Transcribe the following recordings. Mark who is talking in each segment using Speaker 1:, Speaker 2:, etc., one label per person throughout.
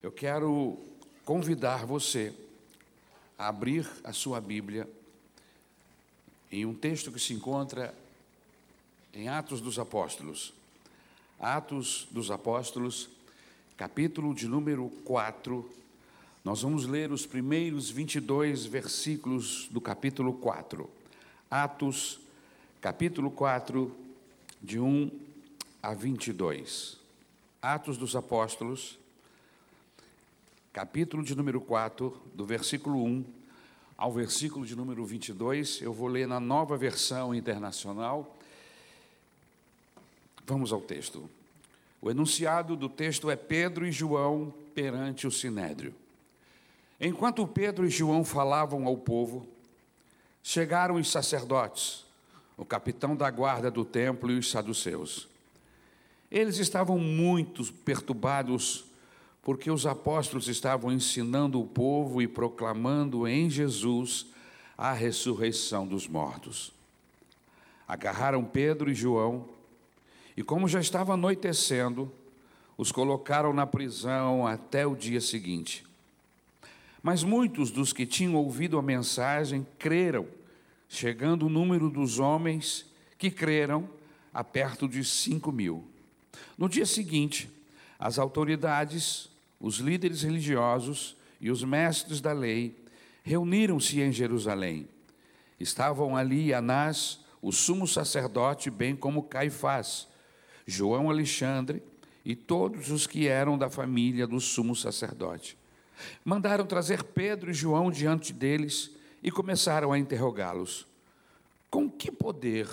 Speaker 1: Eu quero convidar você a abrir a sua Bíblia em um texto que se encontra em Atos dos Apóstolos. Atos dos Apóstolos, capítulo de número 4. Nós vamos ler os primeiros 22 versículos do capítulo 4. Atos, capítulo 4, de 1 a 22. Atos dos Apóstolos, capítulo de número 4, do versículo 1 ao versículo de número 22. Eu vou ler na nova versão internacional. Vamos ao texto. O enunciado do texto é Pedro e João perante o sinédrio. Enquanto Pedro e João falavam ao povo, chegaram os sacerdotes, o capitão da guarda do templo e os saduceus. Eles estavam muito perturbados porque os apóstolos estavam ensinando o povo e proclamando em Jesus a ressurreição dos mortos. Agarraram Pedro e João e, como já estava anoitecendo, os colocaram na prisão até o dia seguinte. Mas muitos dos que tinham ouvido a mensagem creram, chegando o número dos homens que creram a perto de cinco mil. No dia seguinte, as autoridades os líderes religiosos e os mestres da lei reuniram-se em Jerusalém. Estavam ali Anás, o sumo sacerdote, bem como Caifás, João Alexandre e todos os que eram da família do sumo sacerdote. Mandaram trazer Pedro e João diante deles e começaram a interrogá-los: Com que poder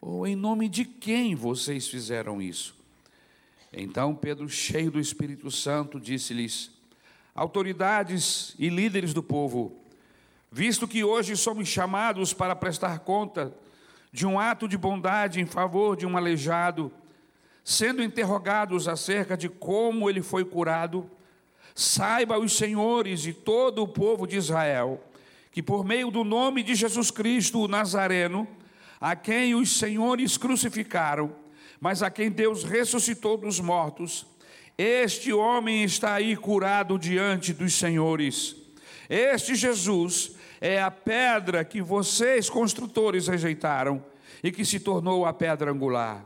Speaker 1: ou em nome de quem vocês fizeram isso? Então Pedro, cheio do Espírito Santo, disse-lhes: Autoridades e líderes do povo, visto que hoje somos chamados para prestar conta de um ato de bondade em favor de um aleijado, sendo interrogados acerca de como ele foi curado, saiba os senhores e todo o povo de Israel que por meio do nome de Jesus Cristo, o Nazareno, a quem os senhores crucificaram, mas a quem Deus ressuscitou dos mortos, este homem está aí curado diante dos senhores. Este Jesus é a pedra que vocês, construtores, rejeitaram e que se tornou a pedra angular.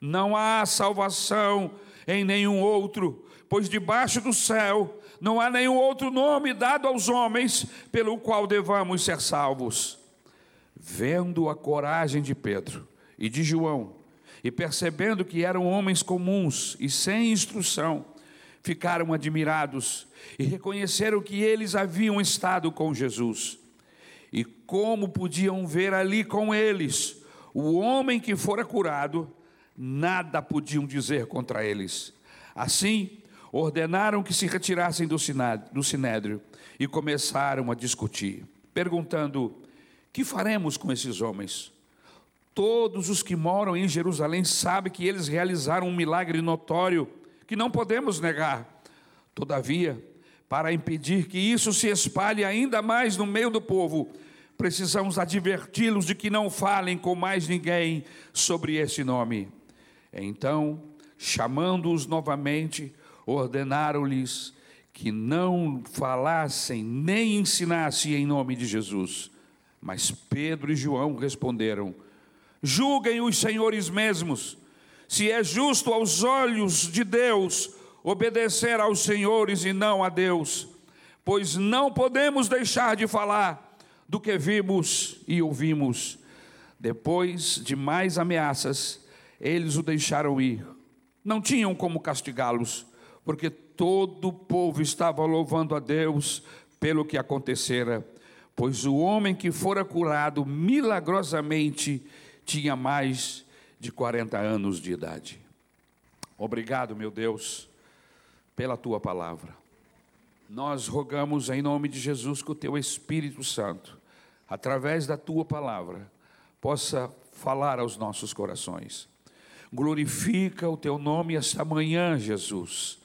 Speaker 1: Não há salvação em nenhum outro, pois debaixo do céu não há nenhum outro nome dado aos homens pelo qual devamos ser salvos. Vendo a coragem de Pedro e de João, e percebendo que eram homens comuns e sem instrução, ficaram admirados e reconheceram que eles haviam estado com Jesus. E como podiam ver ali com eles o homem que fora curado, nada podiam dizer contra eles. Assim, ordenaram que se retirassem do sinédrio e começaram a discutir, perguntando: Que faremos com esses homens? Todos os que moram em Jerusalém sabem que eles realizaram um milagre notório que não podemos negar. Todavia, para impedir que isso se espalhe ainda mais no meio do povo, precisamos adverti-los de que não falem com mais ninguém sobre esse nome. Então, chamando-os novamente, ordenaram-lhes que não falassem nem ensinassem em nome de Jesus. Mas Pedro e João responderam: julguem os senhores mesmos, se é justo aos olhos de Deus obedecer aos senhores e não a Deus, pois não podemos deixar de falar do que vimos e ouvimos. Depois de mais ameaças, eles o deixaram ir. Não tinham como castigá-los, porque todo o povo estava louvando a Deus pelo que acontecera, pois o homem que fora curado milagrosamente tinha mais de 40 anos de idade. Obrigado, meu Deus, pela tua palavra. Nós rogamos em nome de Jesus que o teu Espírito Santo, através da tua palavra, possa falar aos nossos corações. Glorifica o teu nome esta manhã, Jesus.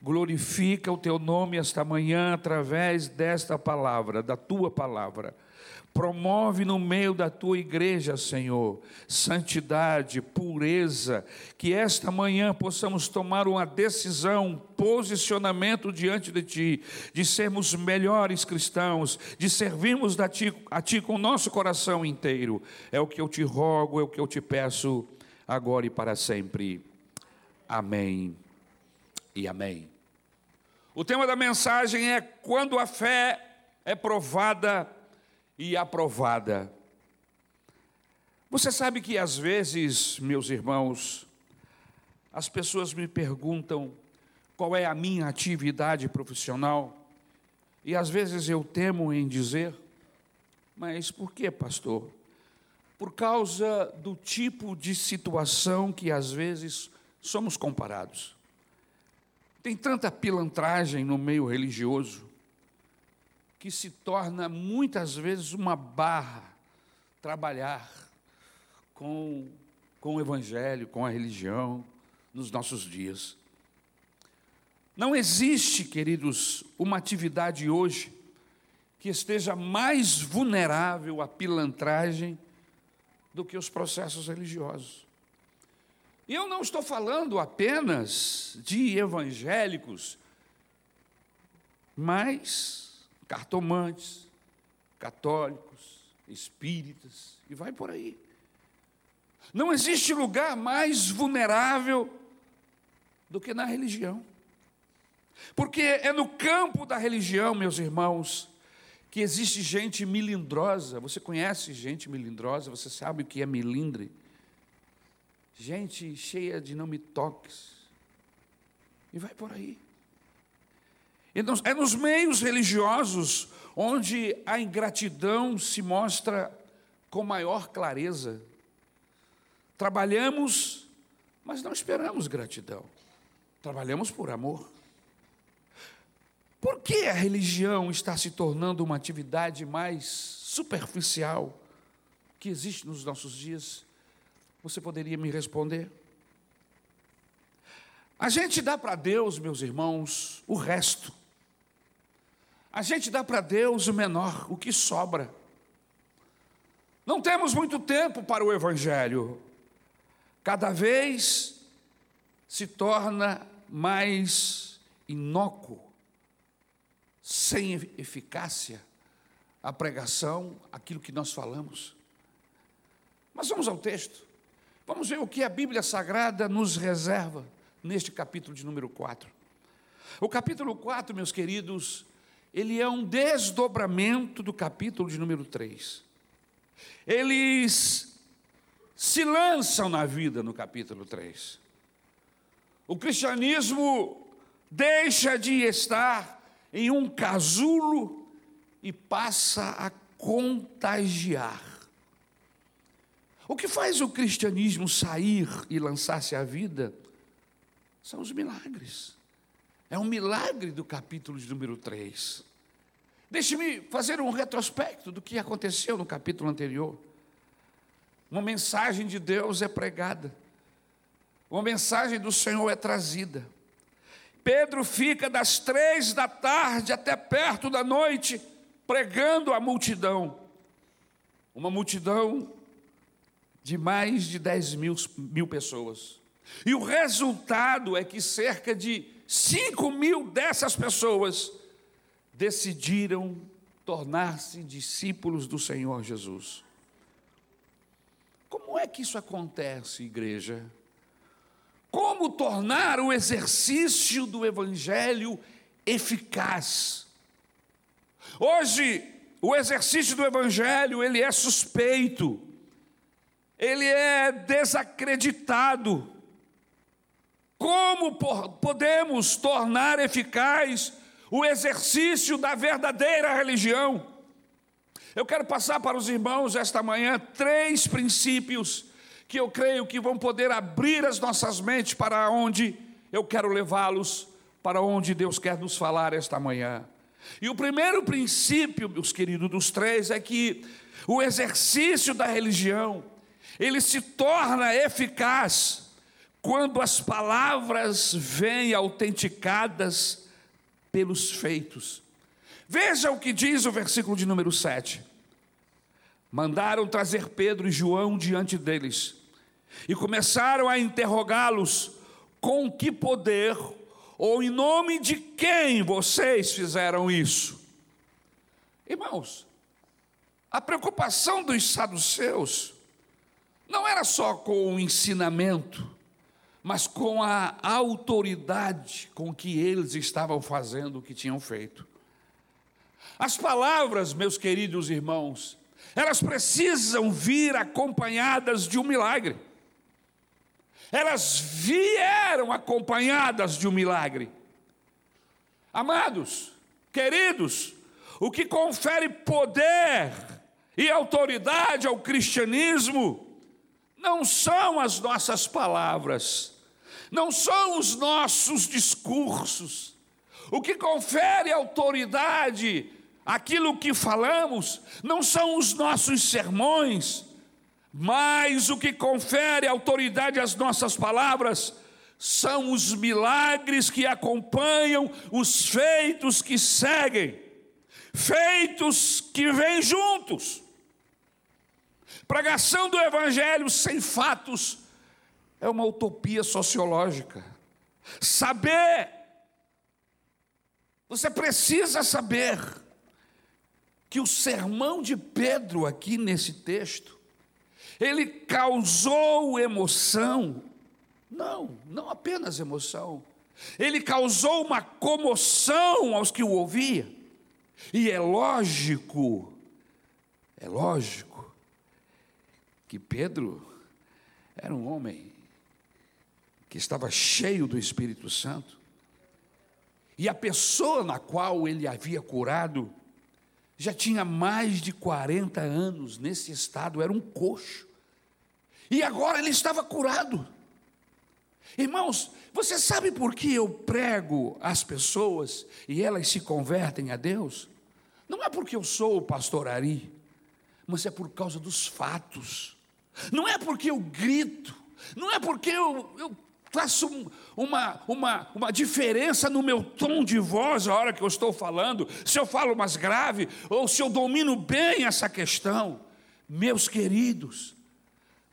Speaker 1: Glorifica o teu nome esta manhã através desta palavra, da tua palavra Promove no meio da tua igreja, Senhor, santidade, pureza, que esta manhã possamos tomar uma decisão, um posicionamento diante de Ti, de sermos melhores cristãos, de servirmos a ti, a ti com o nosso coração inteiro. É o que eu te rogo, é o que eu te peço, agora e para sempre. Amém e amém. O tema da mensagem é quando a fé é provada e aprovada. Você sabe que às vezes, meus irmãos, as pessoas me perguntam qual é a minha atividade profissional, e às vezes eu temo em dizer, mas por que, pastor? Por causa do tipo de situação que às vezes somos comparados. Tem tanta pilantragem no meio religioso, que se torna muitas vezes uma barra trabalhar com, com o Evangelho, com a religião nos nossos dias. Não existe, queridos, uma atividade hoje que esteja mais vulnerável à pilantragem do que os processos religiosos. E eu não estou falando apenas de evangélicos, mas cartomantes, católicos, espíritas, e vai por aí. Não existe lugar mais vulnerável do que na religião. Porque é no campo da religião, meus irmãos, que existe gente melindrosa. Você conhece gente melindrosa? Você sabe o que é melindre? Gente cheia de não me toques. E vai por aí. Então, é nos meios religiosos onde a ingratidão se mostra com maior clareza. Trabalhamos, mas não esperamos gratidão. Trabalhamos por amor. Por que a religião está se tornando uma atividade mais superficial que existe nos nossos dias? Você poderia me responder? A gente dá para Deus, meus irmãos, o resto. A gente dá para Deus o menor, o que sobra. Não temos muito tempo para o Evangelho. Cada vez se torna mais inócuo, sem eficácia, a pregação, aquilo que nós falamos. Mas vamos ao texto. Vamos ver o que a Bíblia Sagrada nos reserva neste capítulo de número 4. O capítulo 4, meus queridos, ele é um desdobramento do capítulo de número 3. Eles se lançam na vida no capítulo 3. O cristianismo deixa de estar em um casulo e passa a contagiar. O que faz o cristianismo sair e lançar-se à vida são os milagres. É um milagre do capítulo de número 3. Deixe-me fazer um retrospecto do que aconteceu no capítulo anterior. Uma mensagem de Deus é pregada, uma mensagem do Senhor é trazida. Pedro fica das três da tarde até perto da noite pregando a multidão. Uma multidão de mais de 10 mil, mil pessoas. E o resultado é que cerca de 5 mil dessas pessoas decidiram tornar-se discípulos do Senhor Jesus. Como é que isso acontece, igreja? Como tornar o exercício do Evangelho eficaz? Hoje, o exercício do Evangelho, ele é suspeito, ele é desacreditado, como podemos tornar eficaz o exercício da verdadeira religião? Eu quero passar para os irmãos esta manhã três princípios que eu creio que vão poder abrir as nossas mentes para onde eu quero levá-los, para onde Deus quer nos falar esta manhã. E o primeiro princípio, meus queridos, dos três, é que o exercício da religião, ele se torna eficaz quando as palavras vêm autenticadas pelos feitos. Veja o que diz o versículo de número 7. mandaram trazer Pedro e João diante deles e começaram a interrogá-los: com que poder ou em nome de quem vocês fizeram isso? Irmãos, a preocupação dos saduceus não era só com o ensinamento, mas com a autoridade com que eles estavam fazendo o que tinham feito. As palavras, meus queridos irmãos, elas precisam vir acompanhadas de um milagre. Elas vieram acompanhadas de um milagre. Amados, queridos, o que confere poder e autoridade ao cristianismo não são as nossas palavras, não são os nossos discursos. O que confere autoridade aquilo que falamos não são os nossos sermões, mas o que confere autoridade às nossas palavras são os milagres que acompanham os feitos que seguem, feitos que vêm juntos. Pregação do Evangelho sem fatos é uma utopia sociológica. Saber, você precisa saber que o sermão de Pedro aqui nesse texto, ele causou emoção, não, não apenas emoção, ele causou uma comoção aos que o ouviam, e é lógico, é lógico, que Pedro era um homem que estava cheio do Espírito Santo, e a pessoa na qual ele havia curado, já tinha mais de 40 anos nesse estado, era um coxo. E agora ele estava curado. Irmãos, você sabe por que eu prego às pessoas e elas se convertem a Deus? Não é porque eu sou o pastor Ari, mas é por causa dos fatos. Não é porque eu grito, não é porque eu, eu faço uma, uma, uma diferença no meu tom de voz a hora que eu estou falando, se eu falo mais grave ou se eu domino bem essa questão. Meus queridos,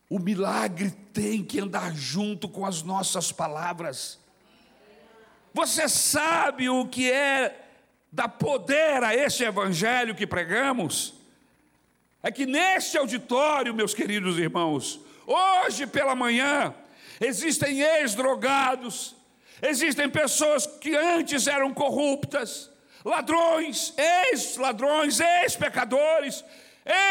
Speaker 1: o milagre tem que andar junto com as nossas palavras. Você sabe o que é dar poder a esse evangelho que pregamos? É que neste auditório, meus queridos irmãos, hoje pela manhã, existem ex-drogados, existem pessoas que antes eram corruptas, ladrões, ex-ladrões, ex-pecadores,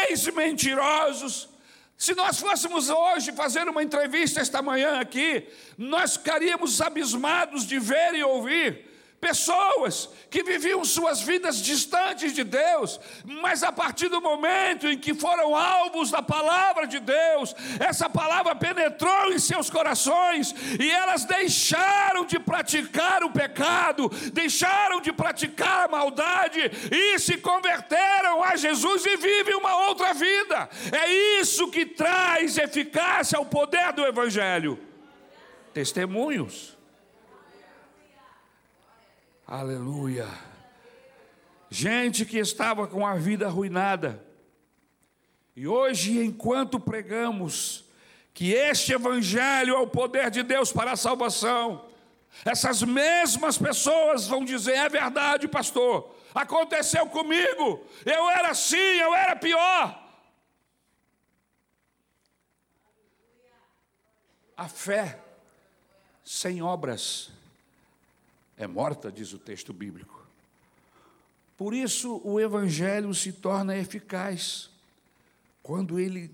Speaker 1: ex-mentirosos. Se nós fôssemos hoje fazer uma entrevista esta manhã aqui, nós ficaríamos abismados de ver e ouvir pessoas que viviam suas vidas distantes de Deus, mas a partir do momento em que foram alvos da palavra de Deus, essa palavra penetrou em seus corações e elas deixaram de praticar o pecado, deixaram de praticar a maldade e se converteram a Jesus e vivem uma outra vida. É isso que traz eficácia ao poder do Evangelho. Testemunhos. Aleluia. Gente que estava com a vida arruinada. E hoje, enquanto pregamos que este Evangelho é o poder de Deus para a salvação, essas mesmas pessoas vão dizer: é verdade, pastor, aconteceu comigo, eu era assim, eu era pior. A fé sem obras é morta, diz o texto bíblico. Por isso o evangelho se torna eficaz quando ele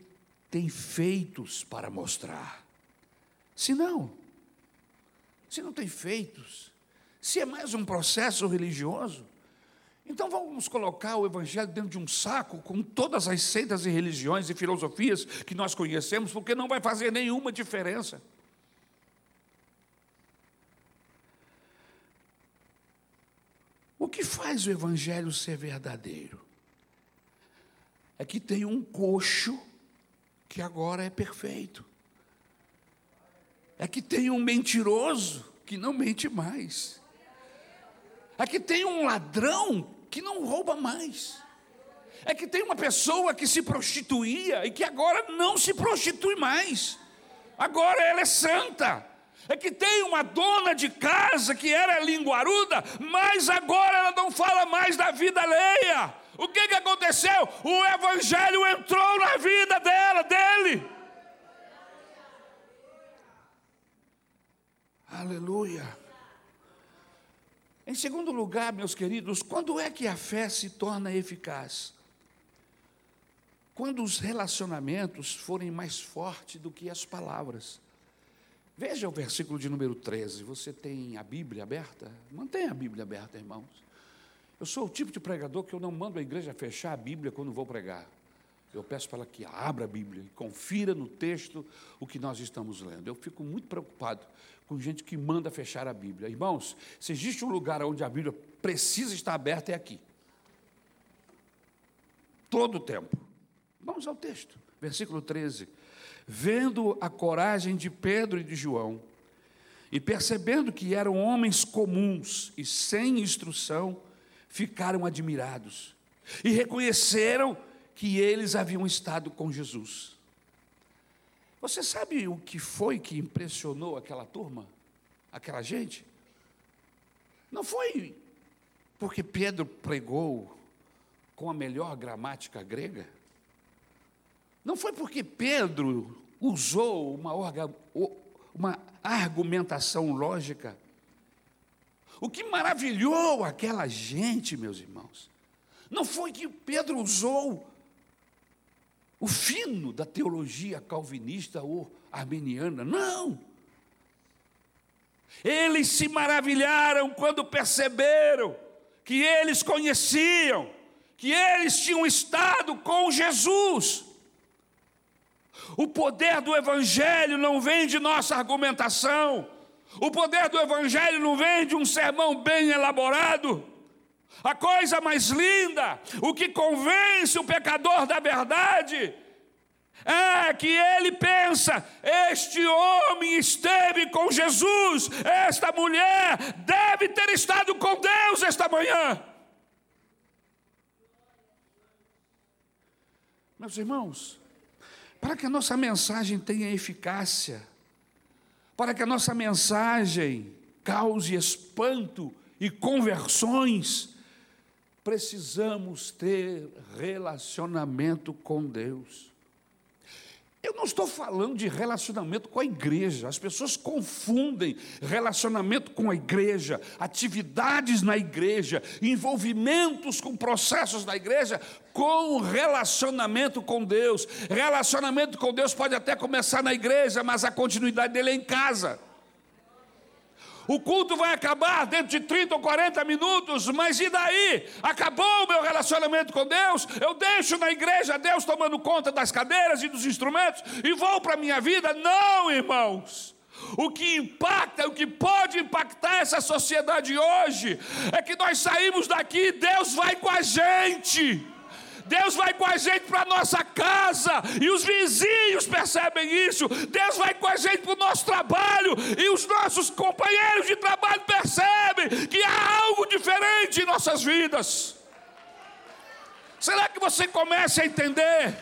Speaker 1: tem feitos para mostrar. Se não, se não tem feitos, se é mais um processo religioso, então vamos colocar o Evangelho dentro de um saco com todas as seitas e religiões e filosofias que nós conhecemos, porque não vai fazer nenhuma diferença. O que faz o Evangelho ser verdadeiro? É que tem um coxo que agora é perfeito. É que tem um mentiroso que não mente mais. É que tem um ladrão que não rouba mais. é que tem uma pessoa que se prostituía e que agora não se prostitui mais. Agora ela é santa. É que tem uma dona de casa que era linguaruda, mas agora ela não fala mais da vida alheia. O que, que aconteceu? O Evangelho entrou na vida dela, dele. Aleluia. Em segundo lugar, meus queridos, quando é que a fé se torna eficaz? Quando os relacionamentos forem mais fortes do que as palavras. Veja o versículo de número 13. Você tem a Bíblia aberta? Mantenha a Bíblia aberta, irmãos. Eu sou o tipo de pregador que eu não mando a igreja fechar a Bíblia quando vou pregar. Eu peço para ela que abra a Bíblia e confira no texto o que nós estamos lendo. Eu fico muito preocupado com gente que manda fechar a Bíblia. Irmãos, se existe um lugar onde a Bíblia precisa estar aberta, é aqui. Todo o tempo. Vamos ao texto, versículo 13. Vendo a coragem de Pedro e de João, e percebendo que eram homens comuns e sem instrução, ficaram admirados e reconheceram que eles haviam estado com Jesus. Você sabe o que foi que impressionou aquela turma, aquela gente? Não foi porque Pedro pregou com a melhor gramática grega? Não foi porque Pedro usou uma, orga, uma argumentação lógica? O que maravilhou aquela gente, meus irmãos, não foi que Pedro usou o fino da teologia calvinista ou armeniana. Não! Eles se maravilharam quando perceberam que eles conheciam, que eles tinham estado com Jesus. O poder do Evangelho não vem de nossa argumentação, o poder do Evangelho não vem de um sermão bem elaborado. A coisa mais linda, o que convence o pecador da verdade, é que ele pensa: este homem esteve com Jesus, esta mulher deve ter estado com Deus esta manhã. Meus irmãos, para que a nossa mensagem tenha eficácia, para que a nossa mensagem cause espanto e conversões, precisamos ter relacionamento com Deus. Eu não estou falando de relacionamento com a igreja. As pessoas confundem relacionamento com a igreja, atividades na igreja, envolvimentos com processos da igreja, com relacionamento com Deus. Relacionamento com Deus pode até começar na igreja, mas a continuidade dele é em casa. O culto vai acabar dentro de 30 ou 40 minutos, mas e daí? Acabou o meu relacionamento com Deus? Eu deixo na igreja Deus tomando conta das cadeiras e dos instrumentos e vou para a minha vida? Não, irmãos. O que impacta, o que pode impactar essa sociedade hoje, é que nós saímos daqui, Deus vai com a gente. Deus vai com a gente para nossa casa, e os vizinhos percebem isso. Deus vai com a gente para o nosso trabalho, e os nossos companheiros de trabalho percebem que há algo diferente em nossas vidas. Será que você começa a entender?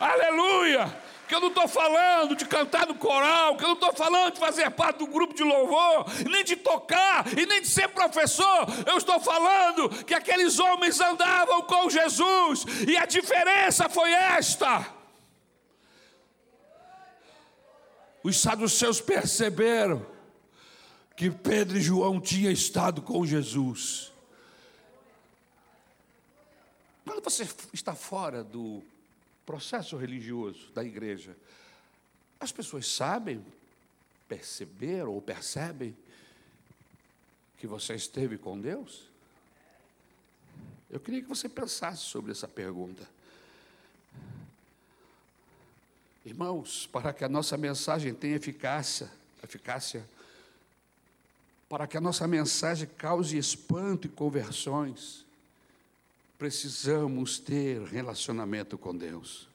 Speaker 1: Aleluia! Que eu não estou falando de cantar no coral, que eu não estou falando de fazer parte do grupo de louvor, nem de tocar e nem de ser professor. Eu estou falando que aqueles homens andavam com Jesus e a diferença foi esta. Os saduceus perceberam que Pedro e João tinham estado com Jesus. Quando você está fora do processo religioso da igreja. As pessoas sabem, perceberam ou percebem que você esteve com Deus? Eu queria que você pensasse sobre essa pergunta. Irmãos, para que a nossa mensagem tenha eficácia, eficácia, para que a nossa mensagem cause espanto e conversões, precisamos ter relacionamento com Deus.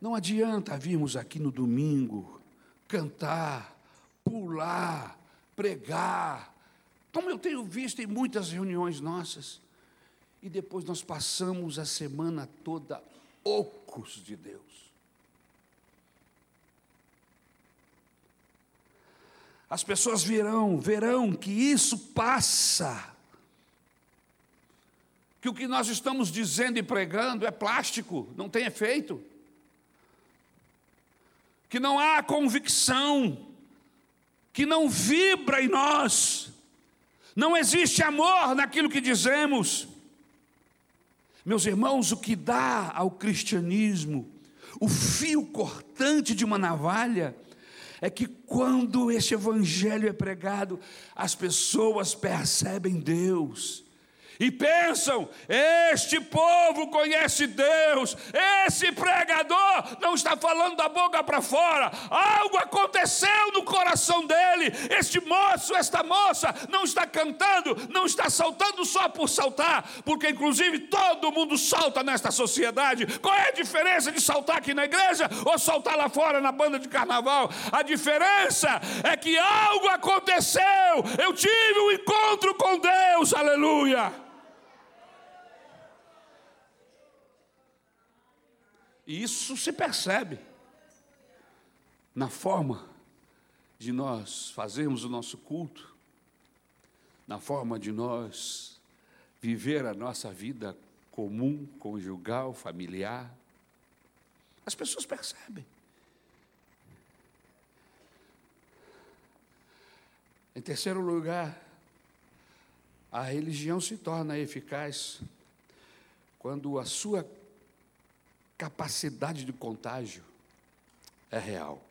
Speaker 1: Não adianta virmos aqui no domingo, cantar, pular, pregar, como eu tenho visto em muitas reuniões nossas. e depois nós passamos a semana toda ocos de Deus. As pessoas verão, verão que isso passa. Que o que nós estamos dizendo e pregando é plástico, não tem efeito. Que não há convicção, que não vibra em nós. Não existe amor naquilo que dizemos. Meus irmãos, o que dá ao cristianismo o fio cortante de uma navalha é que quando este evangelho é pregado, as pessoas percebem Deus e pensam: este povo conhece Deus, esse pregador não está falando da boca para fora, algo aconteceu no coração dele. Este moço, esta moça, não está cantando, não está saltando só por saltar, porque inclusive todo mundo salta nesta sociedade. Qual é a diferença de saltar aqui na igreja ou saltar lá fora na banda de carnaval? A diferença é que algo aconteceu, eu tive um encontro com Deus, aleluia. E isso se percebe na forma de nós fazermos o nosso culto, na forma de nós viver a nossa vida comum, conjugal, familiar. As pessoas percebem. Em terceiro lugar, a religião se torna eficaz quando a sua capacidade de contágio é real.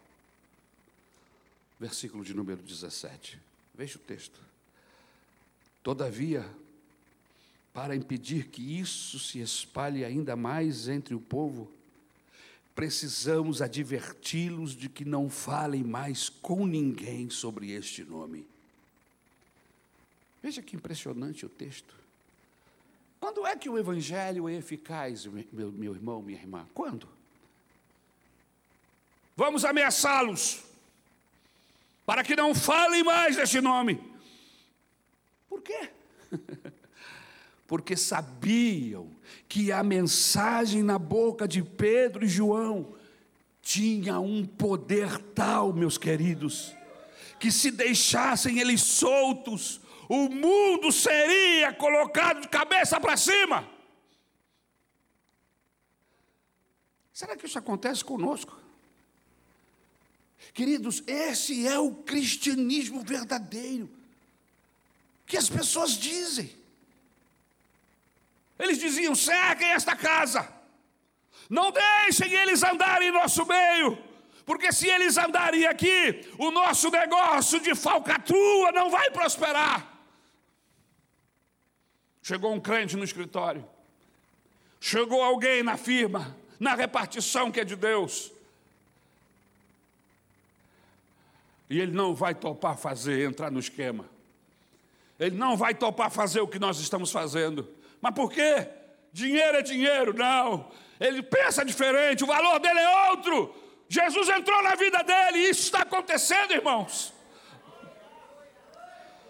Speaker 1: Versículo de número 17. Veja o texto. Todavia, para impedir que isso se espalhe ainda mais entre o povo, precisamos adverti-los de que não falem mais com ninguém sobre este nome. Veja que impressionante o texto. Quando é que o Evangelho é eficaz, meu, meu irmão, minha irmã? Quando? Vamos ameaçá-los, para que não falem mais desse nome. Por quê? Porque sabiam que a mensagem na boca de Pedro e João tinha um poder tal, meus queridos, que se deixassem eles soltos, o mundo seria colocado de cabeça para cima. Será que isso acontece conosco? Queridos, esse é o cristianismo verdadeiro que as pessoas dizem. Eles diziam: cerquem esta casa, não deixem eles andarem em nosso meio, porque se eles andarem aqui, o nosso negócio de falcatrua não vai prosperar. Chegou um crente no escritório. Chegou alguém na firma, na repartição que é de Deus. E ele não vai topar fazer, entrar no esquema. Ele não vai topar fazer o que nós estamos fazendo. Mas por quê? Dinheiro é dinheiro, não. Ele pensa diferente, o valor dele é outro. Jesus entrou na vida dele e isso está acontecendo, irmãos.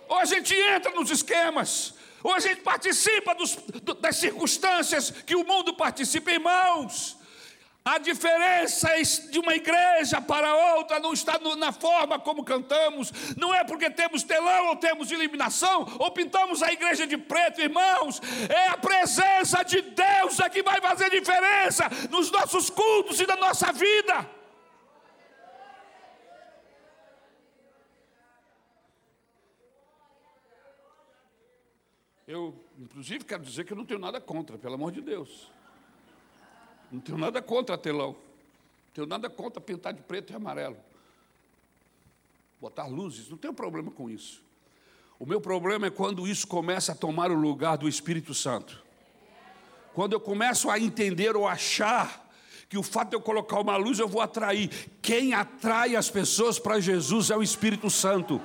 Speaker 1: Ou a gente entra nos esquemas, ou a gente participa dos, das circunstâncias que o mundo participa, irmãos. A diferença de uma igreja para outra não está na forma como cantamos, não é porque temos telão ou temos iluminação, ou pintamos a igreja de preto, irmãos, é a presença de Deus é que vai fazer diferença nos nossos cultos e na nossa vida. Eu, inclusive, quero dizer que eu não tenho nada contra, pelo amor de Deus. Não tenho nada contra telão. Não tenho nada contra pintar de preto e amarelo. Botar luzes, não tenho problema com isso. O meu problema é quando isso começa a tomar o lugar do Espírito Santo. Quando eu começo a entender ou achar que o fato de eu colocar uma luz eu vou atrair. Quem atrai as pessoas para Jesus é o Espírito Santo.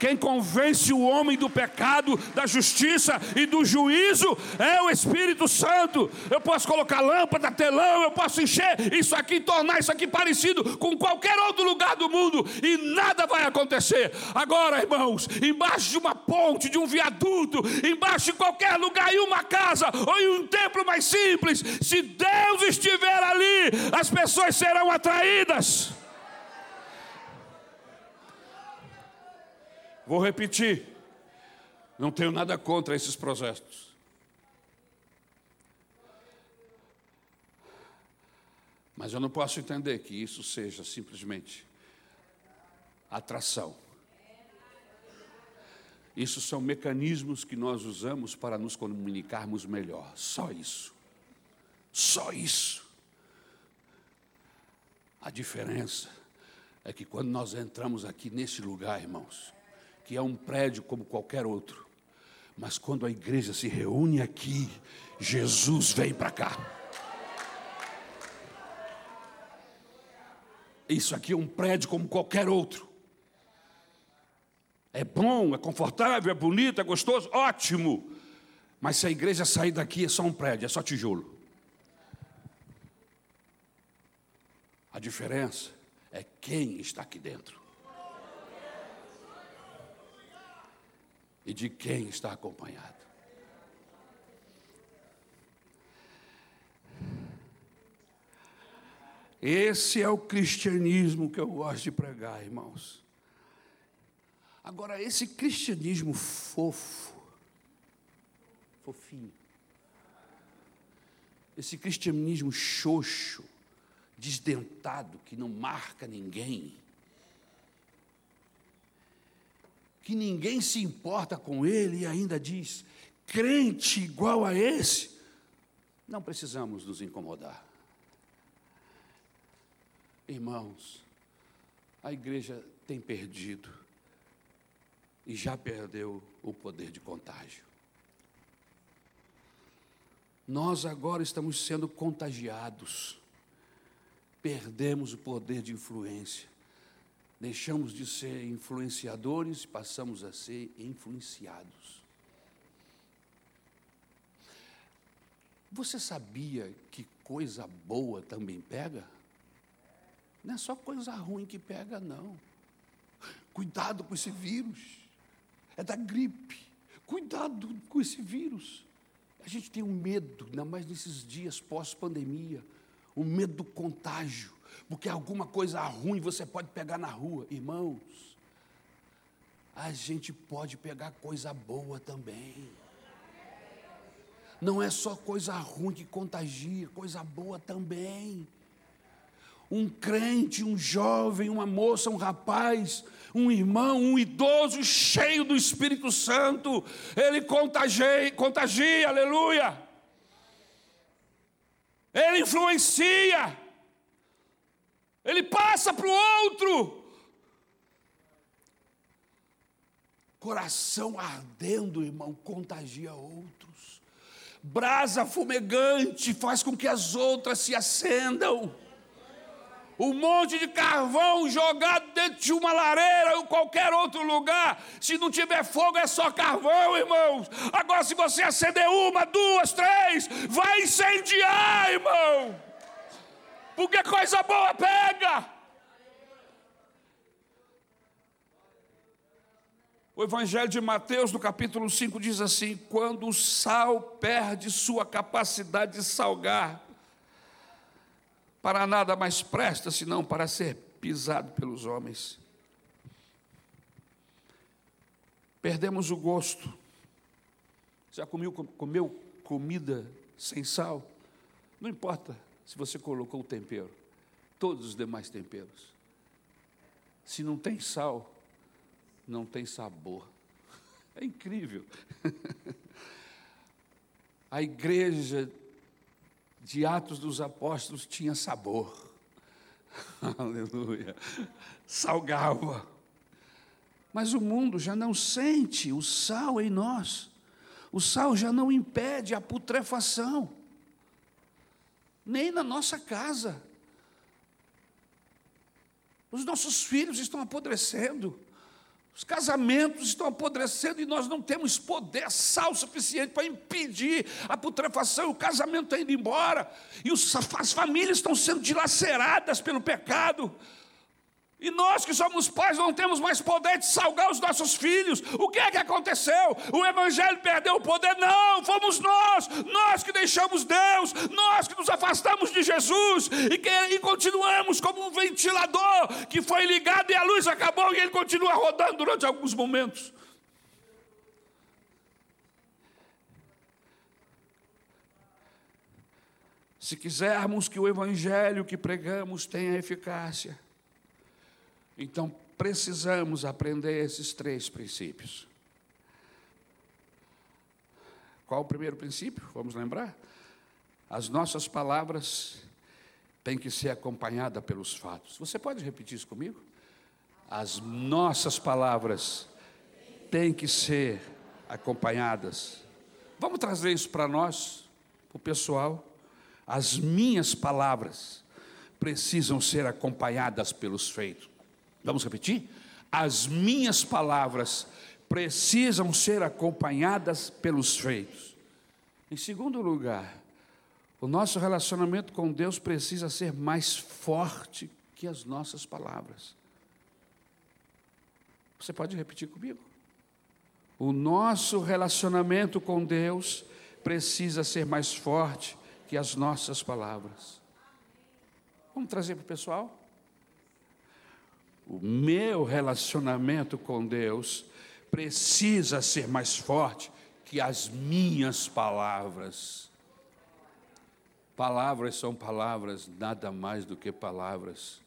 Speaker 1: Quem convence o homem do pecado, da justiça e do juízo é o Espírito Santo. Eu posso colocar lâmpada, telão, eu posso encher isso aqui, tornar isso aqui parecido com qualquer outro lugar do mundo e nada vai acontecer. Agora, irmãos, embaixo de uma ponte, de um viaduto, embaixo de qualquer lugar, em uma casa ou em um templo mais simples, se Deus estiver ali, as pessoas serão atraídas. Vou repetir. Não tenho nada contra esses projetos. Mas eu não posso entender que isso seja simplesmente atração. Isso são mecanismos que nós usamos para nos comunicarmos melhor. Só isso. Só isso. A diferença é que quando nós entramos aqui nesse lugar, irmãos, que é um prédio como qualquer outro. Mas quando a igreja se reúne aqui, Jesus vem para cá. Isso aqui é um prédio como qualquer outro. É bom, é confortável, é bonito, é gostoso, ótimo. Mas se a igreja sair daqui, é só um prédio, é só tijolo. A diferença é quem está aqui dentro. E de quem está acompanhado. Esse é o cristianismo que eu gosto de pregar, irmãos. Agora, esse cristianismo fofo, fofinho, esse cristianismo xoxo, desdentado, que não marca ninguém, que ninguém se importa com ele e ainda diz: crente igual a esse, não precisamos nos incomodar. Irmãos, a igreja tem perdido e já perdeu o poder de contágio. Nós agora estamos sendo contagiados, perdemos o poder de influência. Deixamos de ser influenciadores e passamos a ser influenciados. Você sabia que coisa boa também pega? Não é só coisa ruim que pega, não. Cuidado com esse vírus. É da gripe. Cuidado com esse vírus. A gente tem um medo, ainda mais nesses dias pós-pandemia, o medo do contágio porque alguma coisa ruim você pode pegar na rua. Irmãos, a gente pode pegar coisa boa também. Não é só coisa ruim que contagia, coisa boa também. Um crente, um jovem, uma moça, um rapaz, um irmão, um idoso cheio do Espírito Santo, ele contagia, contagia, aleluia. Ele influencia. Ele passa para o outro. Coração ardendo, irmão, contagia outros. Brasa fumegante faz com que as outras se acendam. Um monte de carvão jogado dentro de uma lareira ou qualquer outro lugar. Se não tiver fogo, é só carvão, irmãos. Agora, se você acender uma, duas, três, vai incendiar, irmão porque coisa boa pega. O Evangelho de Mateus, no capítulo 5, diz assim: quando o sal perde sua capacidade de salgar, para nada mais presta senão para ser pisado pelos homens. Perdemos o gosto. Já comeu, comida sem sal? Não importa se você colocou o tempero, todos os demais temperos. Se não tem sal, não tem sabor. É incrível. A igreja de Atos dos Apóstolos tinha sabor. Aleluia. Salgava. Mas o mundo já não sente o sal em nós. O sal já não impede a putrefação nem na nossa casa. Os nossos filhos estão apodrecendo. Os casamentos estão apodrecendo e nós não temos poder, sal suficiente para impedir a putrefação. O casamento está indo embora e as famílias estão sendo dilaceradas pelo pecado. E nós que somos pais não temos mais poder de salgar os nossos filhos. O que é que aconteceu? O Evangelho perdeu o poder? Não, fomos nós, nós que deixamos Deus, nós que nos afastamos de Jesus e, que, e continuamos como um ventilador que foi ligado e a luz acabou e ele continua rodando durante alguns momentos. Se quisermos que o Evangelho que pregamos tenha eficácia, então, precisamos aprender esses três princípios. Qual o primeiro princípio? Vamos lembrar? As nossas palavras têm que ser acompanhadas pelos fatos. Você pode repetir isso comigo? As nossas palavras têm que ser acompanhadas. Vamos trazer isso para nós, para o pessoal. As minhas palavras precisam ser acompanhadas pelos feitos. Vamos repetir? As minhas palavras precisam ser acompanhadas pelos feitos. Em segundo lugar, o nosso relacionamento com Deus precisa ser mais forte que as nossas palavras. Você pode repetir comigo? O nosso relacionamento com Deus precisa ser mais forte que as nossas palavras. Vamos trazer para o pessoal? O meu relacionamento com Deus precisa ser mais forte que as minhas palavras. Palavras são palavras, nada mais do que palavras.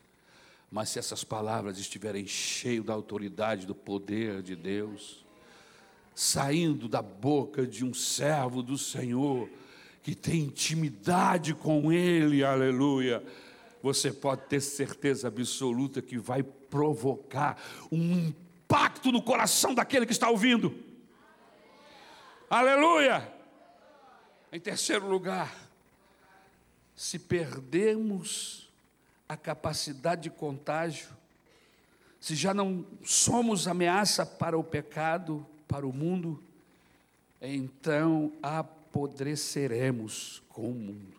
Speaker 1: Mas se essas palavras estiverem cheias da autoridade, do poder de Deus, saindo da boca de um servo do Senhor, que tem intimidade com Ele, aleluia, você pode ter certeza absoluta que vai provocar um impacto no coração daquele que está ouvindo. Aleluia! Em terceiro lugar, se perdermos a capacidade de contágio, se já não somos ameaça para o pecado, para o mundo, então apodreceremos com o mundo.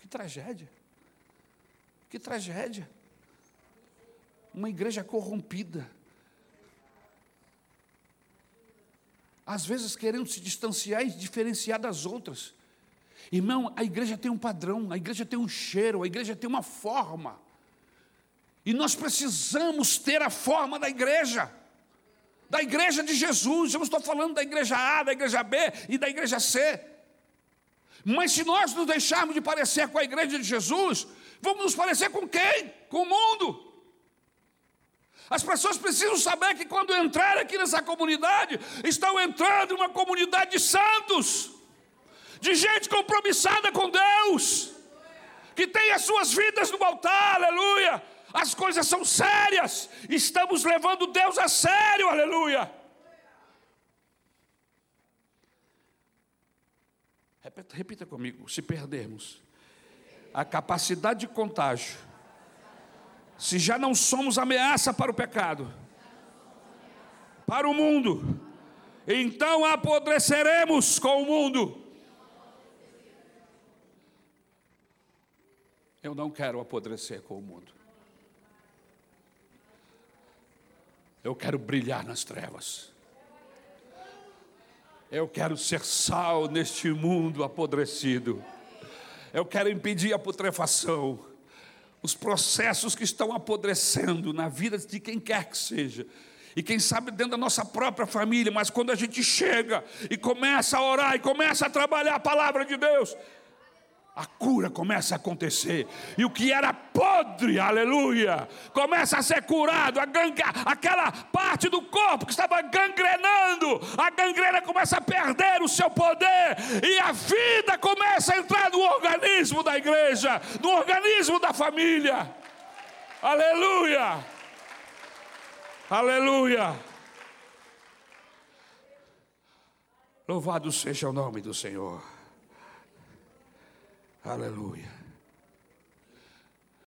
Speaker 1: Que tragédia! Que tragédia! uma igreja corrompida. Às vezes querendo se distanciar e diferenciar das outras. Irmão, a igreja tem um padrão, a igreja tem um cheiro, a igreja tem uma forma. E nós precisamos ter a forma da igreja, da igreja de Jesus. Eu não estou falando da igreja A, da igreja B e da igreja C. Mas se nós nos deixarmos de parecer com a igreja de Jesus, vamos nos parecer com quem? Com o mundo. As pessoas precisam saber que quando entrarem aqui nessa comunidade, estão entrando em uma comunidade de santos, de gente compromissada com Deus, que tem as suas vidas no altar, aleluia. As coisas são sérias, estamos levando Deus a sério, aleluia. Repita, repita comigo: se perdermos a capacidade de contágio se já não somos ameaça para o pecado, para o mundo, então apodreceremos com o mundo. Eu não quero apodrecer com o mundo. Eu quero brilhar nas trevas. Eu quero ser sal neste mundo apodrecido. Eu quero impedir a putrefação os processos que estão apodrecendo na vida de quem quer que seja. E quem sabe dentro da nossa própria família, mas quando a gente chega e começa a orar e começa a trabalhar a palavra de Deus, a cura começa a acontecer. E o que era podre, aleluia, começa a ser curado. A ganga, aquela parte do corpo que estava gangrenando, a gangrena começa a perder o seu poder. E a vida começa a entrar no organismo da igreja, no organismo da família. Aleluia, aleluia. Louvado seja o nome do Senhor. Aleluia.